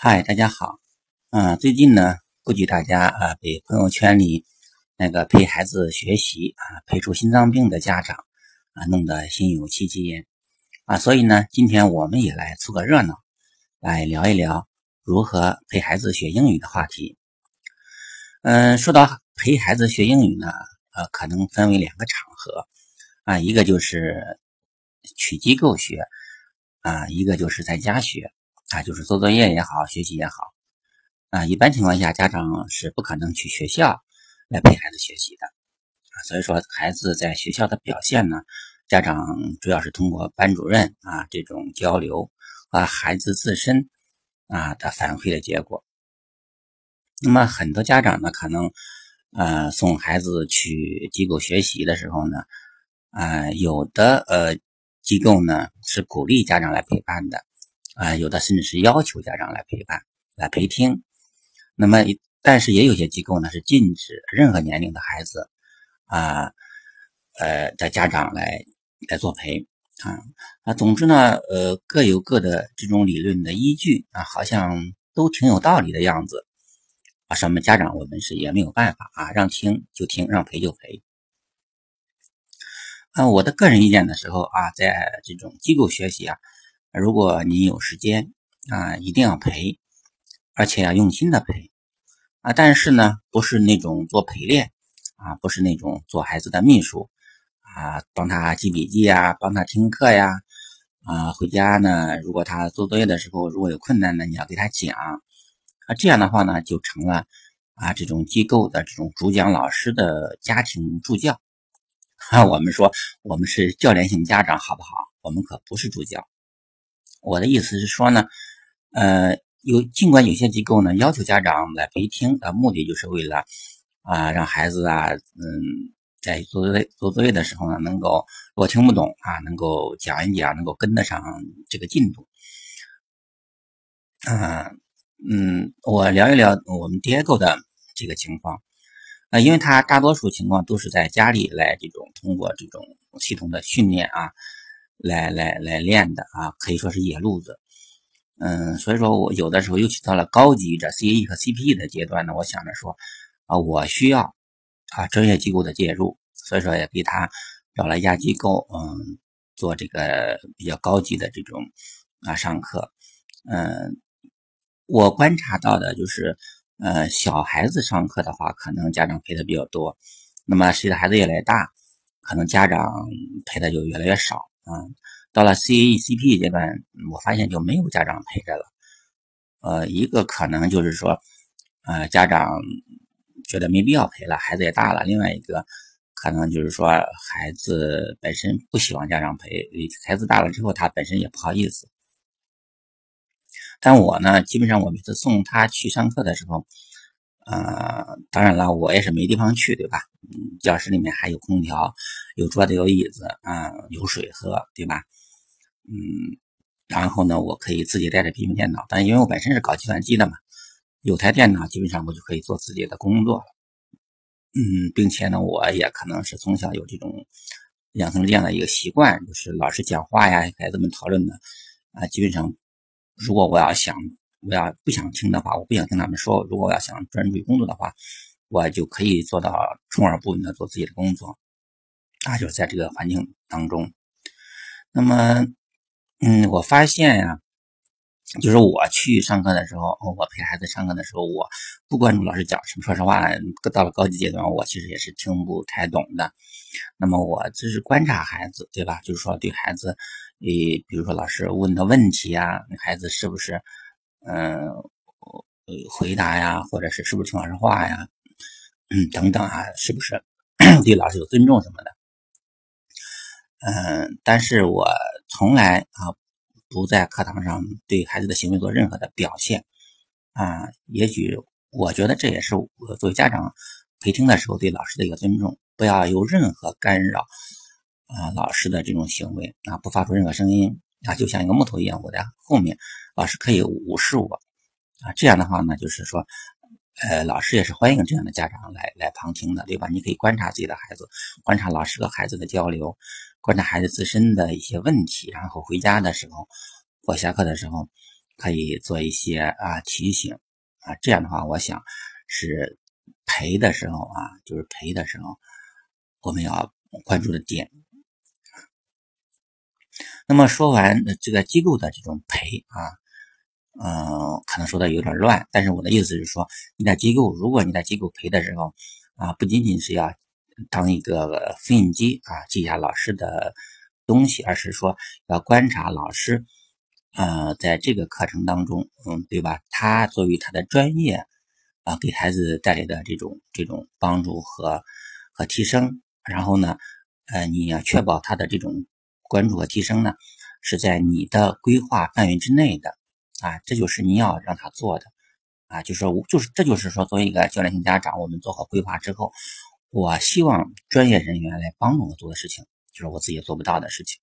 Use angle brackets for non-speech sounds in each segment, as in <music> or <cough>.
嗨，大家好。嗯，最近呢，估计大家啊被朋友圈里那个陪孩子学习啊陪出心脏病的家长啊弄得心有戚戚焉啊，所以呢，今天我们也来凑个热闹，来聊一聊如何陪孩子学英语的话题。嗯，说到陪孩子学英语呢，呃，可能分为两个场合啊，一个就是去机构学啊，一个就是在家学。啊，就是做作业也好，学习也好，啊，一般情况下，家长是不可能去学校来陪孩子学习的，啊，所以说孩子在学校的表现呢，家长主要是通过班主任啊这种交流和孩子自身啊的反馈的结果。那么很多家长呢，可能呃送孩子去机构学习的时候呢，啊，有的呃机构呢是鼓励家长来陪伴的。啊，有的甚至是要求家长来陪伴、来陪听。那么，但是也有些机构呢是禁止任何年龄的孩子啊，呃的家长来来作陪啊啊。总之呢，呃，各有各的这种理论的依据啊，好像都挺有道理的样子啊。什么家长我们是也没有办法啊，让听就听，让陪就陪。啊，我的个人意见的时候啊，在这种机构学习啊。如果你有时间啊，一定要陪，而且要用心的陪啊。但是呢，不是那种做陪练啊，不是那种做孩子的秘书啊，帮他记笔记呀，帮他听课呀啊。回家呢，如果他做作业的时候如果有困难呢，你要给他讲啊。这样的话呢，就成了啊这种机构的这种主讲老师的家庭助教啊。<laughs> 我们说我们是教练型家长，好不好？我们可不是助教。我的意思是说呢，呃，有尽管有些机构呢要求家长来陪听，呃，目的就是为了啊让孩子啊，嗯，在做作业做作业的时候呢，能够如果听不懂啊，能够讲一讲，能够跟得上这个进度。啊，嗯，我聊一聊我们 Diego 的这个情况啊，因为他大多数情况都是在家里来这种通过这种系统的训练啊。来来来练的啊，可以说是野路子，嗯，所以说我有的时候，尤其到了高级的 CE 和 CPE 的阶段呢，我想着说啊，我需要啊专业机构的介入，所以说也给他找了一家机构，嗯，做这个比较高级的这种啊上课，嗯，我观察到的就是，呃，小孩子上课的话，可能家长陪的比较多，那么随着孩子越来越大，可能家长陪的就越来越少。嗯，到了 C A E C P 阶段，我发现就没有家长陪着了。呃，一个可能就是说，呃，家长觉得没必要陪了，孩子也大了；另外一个可能就是说，孩子本身不希望家长陪，孩子大了之后，他本身也不好意思。但我呢，基本上我每次送他去上课的时候。呃，当然了，我也是没地方去，对吧？教室里面还有空调，有桌子，有椅子，啊，有水喝，对吧？嗯，然后呢，我可以自己带着笔记本电脑，但因为我本身是搞计算机的嘛，有台电脑，基本上我就可以做自己的工作。嗯，并且呢，我也可能是从小有这种养成这样的一个习惯，就是老师讲话呀，孩子们讨论的，啊，基本上如果我要想。我要不想听的话，我不想听他们说。如果我要想专注于工作的话，我就可以做到充耳不闻的做自己的工作。啊，就是在这个环境当中。那么，嗯，我发现呀，就是我去上课的时候，我陪孩子上课的时候，我不关注老师讲什么。说实话，到了高级阶段，我其实也是听不太懂的。那么，我只是观察孩子，对吧？就是说，对孩子，呃，比如说老师问的问题呀，孩子是不是？嗯，回答呀，或者是是不是听老师话呀，嗯，等等啊，是不是 <coughs> 对老师有尊重什么的？嗯，但是我从来啊不在课堂上对孩子的行为做任何的表现啊。也许我觉得这也是我作为家长陪听的时候对老师的一个尊重，不要有任何干扰啊老师的这种行为啊，不发出任何声音。啊，就像一个木头一样，我在后面，老师可以无视我，啊，这样的话呢，就是说，呃，老师也是欢迎这样的家长来来旁听的，对吧？你可以观察自己的孩子，观察老师和孩子的交流，观察孩子自身的一些问题，然后回家的时候或下课的时候，可以做一些啊提醒啊，这样的话，我想是陪的时候啊，就是陪的时候，我们要关注的点。那么说完这个机构的这种陪啊，嗯，可能说的有点乱，但是我的意思是说，你在机构，如果你在机构陪的时候啊，不仅仅是要当一个复印机啊，记下老师的东西，而是说要观察老师，呃，在这个课程当中，嗯，对吧？他作为他的专业啊，给孩子带来的这种这种帮助和和提升，然后呢，呃，你要确保他的这种。关注和提升呢，是在你的规划范围之内的啊，这就是你要让他做的啊，就是说，就是这就是说，作为一个教练型家长，我们做好规划之后，我希望专业人员来帮助我做的事情，就是我自己做不到的事情。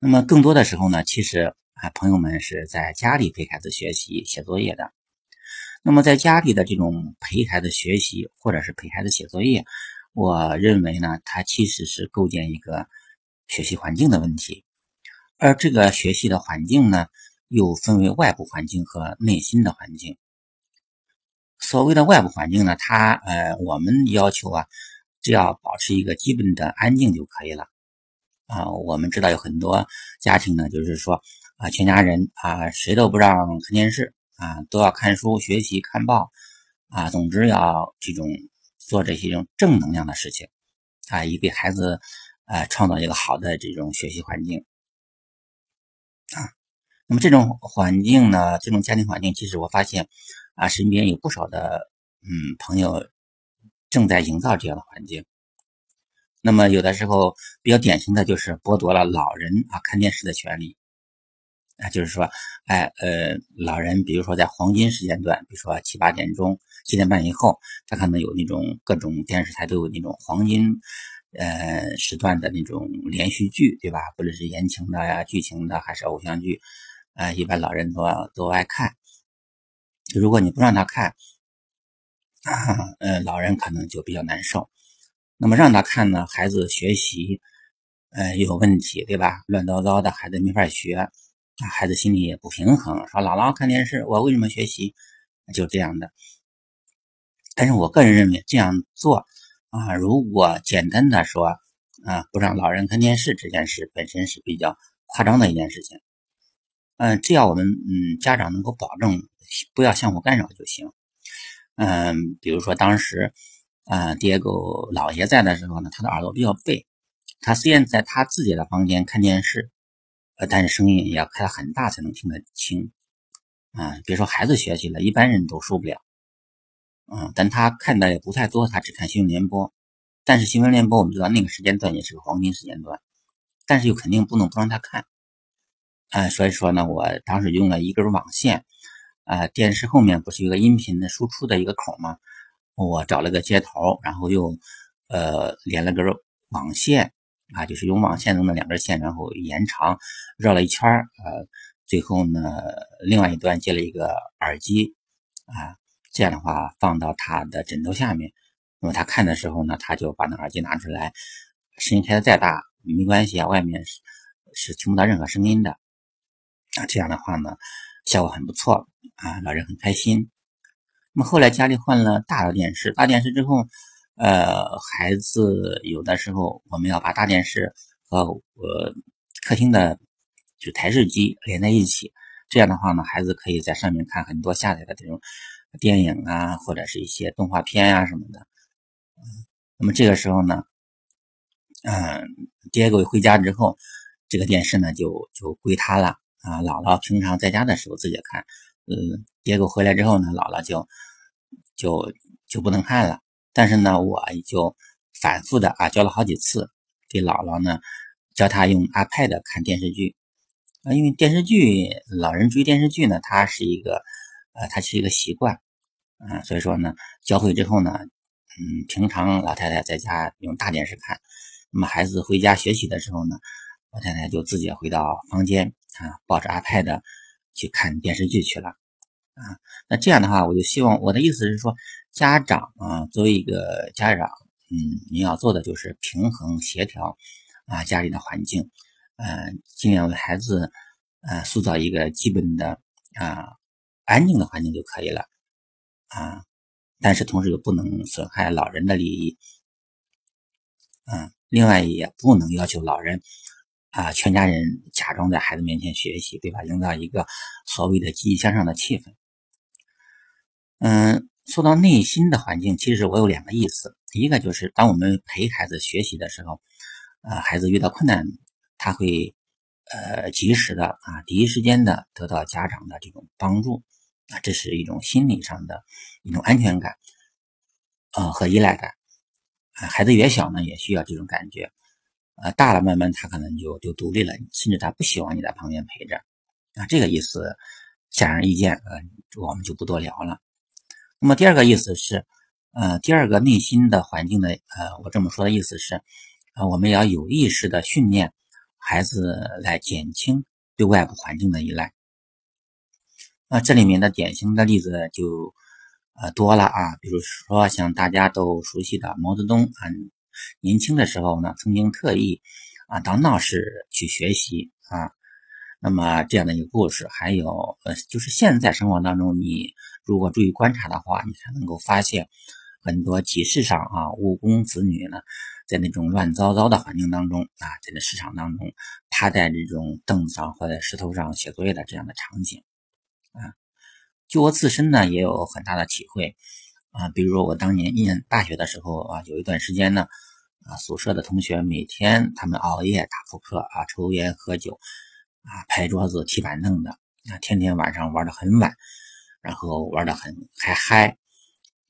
那么更多的时候呢，其实啊，朋友们是在家里陪孩子学习写作业的。那么在家里的这种陪孩子学习，或者是陪孩子写作业。我认为呢，它其实是构建一个学习环境的问题，而这个学习的环境呢，又分为外部环境和内心的环境。所谓的外部环境呢，它呃，我们要求啊，只要保持一个基本的安静就可以了。啊，我们知道有很多家庭呢，就是说啊，全家人啊，谁都不让看电视啊，都要看书、学习、看报啊，总之要这种。做这些种正能量的事情，啊，以给孩子，呃，创造一个好的这种学习环境，啊，那么这种环境呢，这种家庭环境，其实我发现，啊，身边有不少的，嗯，朋友正在营造这样的环境。那么有的时候比较典型的就是剥夺了老人啊看电视的权利。啊，就是说，哎，呃，老人，比如说在黄金时间段，比如说七八点钟、七点半以后，他可能有那种各种电视台都有那种黄金，呃，时段的那种连续剧，对吧？不论是言情的呀、剧情的，还是偶像剧，啊，一般老人都都爱看。如果你不让他看，啊，<clears throat> 呃，老人可能就比较难受。那么让他看呢，孩子学习，呃，有问题，对吧？乱糟糟的，孩子没法学。啊，孩子心里也不平衡，说姥姥看电视，我为什么学习？就这样的。但是我个人认为这样做啊，如果简单的说啊，不让老人看电视这件事本身是比较夸张的一件事情。嗯，只要我们嗯家长能够保证不要相互干扰就行。嗯，比如说当时啊，爹狗姥爷在的时候呢，他的耳朵比较背，他虽然在他自己的房间看电视。呃，但是声音也要开很大才能听得清，啊，别说孩子学习了，一般人都受不了，嗯，但他看的也不太多，他只看新闻联播，但是新闻联播我们知道那个时间段也是个黄金时间段，但是又肯定不能不让他看，啊，所以说呢，我当时用了一根网线，啊，电视后面不是有个音频的输出的一个口吗？我找了个接头，然后又呃连了根网线。啊，就是用网线中的两根线，然后延长绕了一圈呃，最后呢，另外一端接了一个耳机，啊，这样的话放到他的枕头下面，那么他看的时候呢，他就把那耳机拿出来，声音开的再大没关系啊，外面是是听不到任何声音的，啊，这样的话呢，效果很不错啊，老人很开心。那么后来家里换了大的电视，大电视之后。呃，孩子有的时候我们要把大电视和呃客厅的就台式机连在一起，这样的话呢，孩子可以在上面看很多下载的这种电影啊，或者是一些动画片啊什么的。那么这个时候呢，嗯，爹狗回家之后，这个电视呢就就归他了啊。姥姥平常在家的时候自己看，嗯，爹狗回来之后呢，姥姥就就就不能看了。但是呢，我就反复的啊教了好几次，给姥姥呢教她用 iPad 看电视剧啊，因为电视剧老人追电视剧呢，它是一个呃，它是一个习惯啊，所以说呢，教会之后呢，嗯，平常老太太在家用大电视看，那么孩子回家学习的时候呢，老太太就自己回到房间啊，抱着 iPad 去看电视剧去了。啊，那这样的话，我就希望我的意思是说，家长啊，作为一个家长，嗯，你要做的就是平衡协调啊家里的环境，嗯，尽量为孩子呃，塑造一个基本的啊安静的环境就可以了啊，但是同时又不能损害老人的利益，嗯，另外也不能要求老人啊全家人假装在孩子面前学习，对吧？营造一个所谓的积极向上的气氛。嗯，说到内心的环境，其实我有两个意思，一个就是当我们陪孩子学习的时候，呃，孩子遇到困难，他会。呃，及时的啊，第一时间的得到家长的这种帮助啊，这是一种心理上的一种安全感，呃和依赖感啊。孩子越小呢，也需要这种感觉，呃，大了慢慢他可能就就独立了，甚至他不希望你在旁边陪着啊。这个意思显而易见，呃，我们就不多聊了。那么第二个意思是，呃，第二个内心的环境的，呃，我这么说的意思是，啊，我们要有意识的训练。孩子来减轻对外部环境的依赖，那这里面的典型的例子就呃多了啊，比如说像大家都熟悉的毛泽东啊，年轻的时候呢，曾经特意啊到闹市去学习啊，那么这样的一个故事，还有呃，就是现在生活当中，你如果注意观察的话，你才能够发现很多集市上啊，务工子女呢。在那种乱糟糟的环境当中啊，在那市场当中趴在这种凳子上或者石头上写作业的这样的场景啊，就我自身呢也有很大的体会啊。比如说我当年念大学的时候啊，有一段时间呢啊，宿舍的同学每天他们熬夜打扑克啊，抽烟喝酒啊，拍桌子踢板凳的啊，天天晚上玩的很晚，然后玩的很还嗨。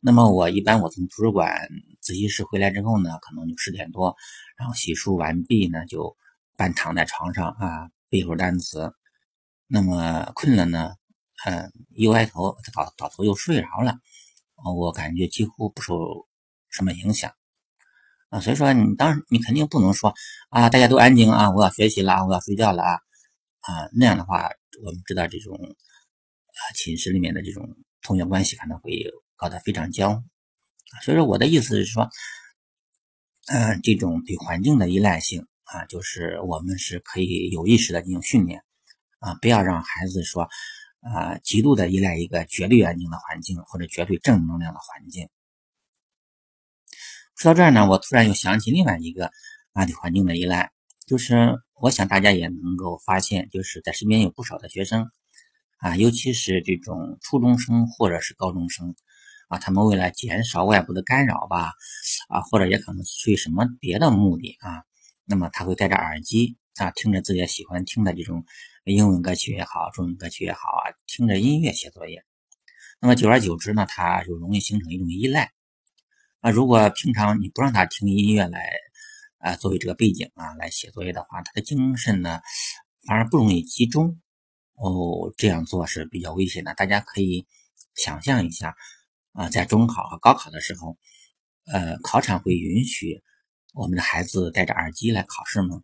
那么我一般我从图书馆自习室回来之后呢，可能就十点多，然后洗漱完毕呢，就半躺在床上啊背会单词。那么困了呢，嗯，一歪头倒倒头又睡着了。我感觉几乎不受什么影响啊。所以说你当你肯定不能说啊，大家都安静啊，我要学习了，我要睡觉了啊啊那样的话，我们知道这种啊寝室里面的这种同学关系可能会。搞得非常僵，所以说我的意思是说，嗯，这种对环境的依赖性啊，就是我们是可以有意识的进行训练啊，不要让孩子说啊，极度的依赖一个绝对安静的环境或者绝对正能量的环境。说到这儿呢，我突然又想起另外一个啊对环境的依赖，就是我想大家也能够发现，就是在身边有不少的学生啊，尤其是这种初中生或者是高中生。啊，他们为了减少外部的干扰吧，啊，或者也可能出于什么别的目的啊，那么他会戴着耳机啊，听着自己喜欢听的这种英文歌曲也好，中文歌曲也好啊，听着音乐写作业。那么久而久之呢，他就容易形成一种依赖。啊，如果平常你不让他听音乐来，啊，作为这个背景啊来写作业的话，他的精神呢反而不容易集中。哦，这样做是比较危险的。大家可以想象一下。啊，在中考和高考的时候，呃，考场会允许我们的孩子戴着耳机来考试吗？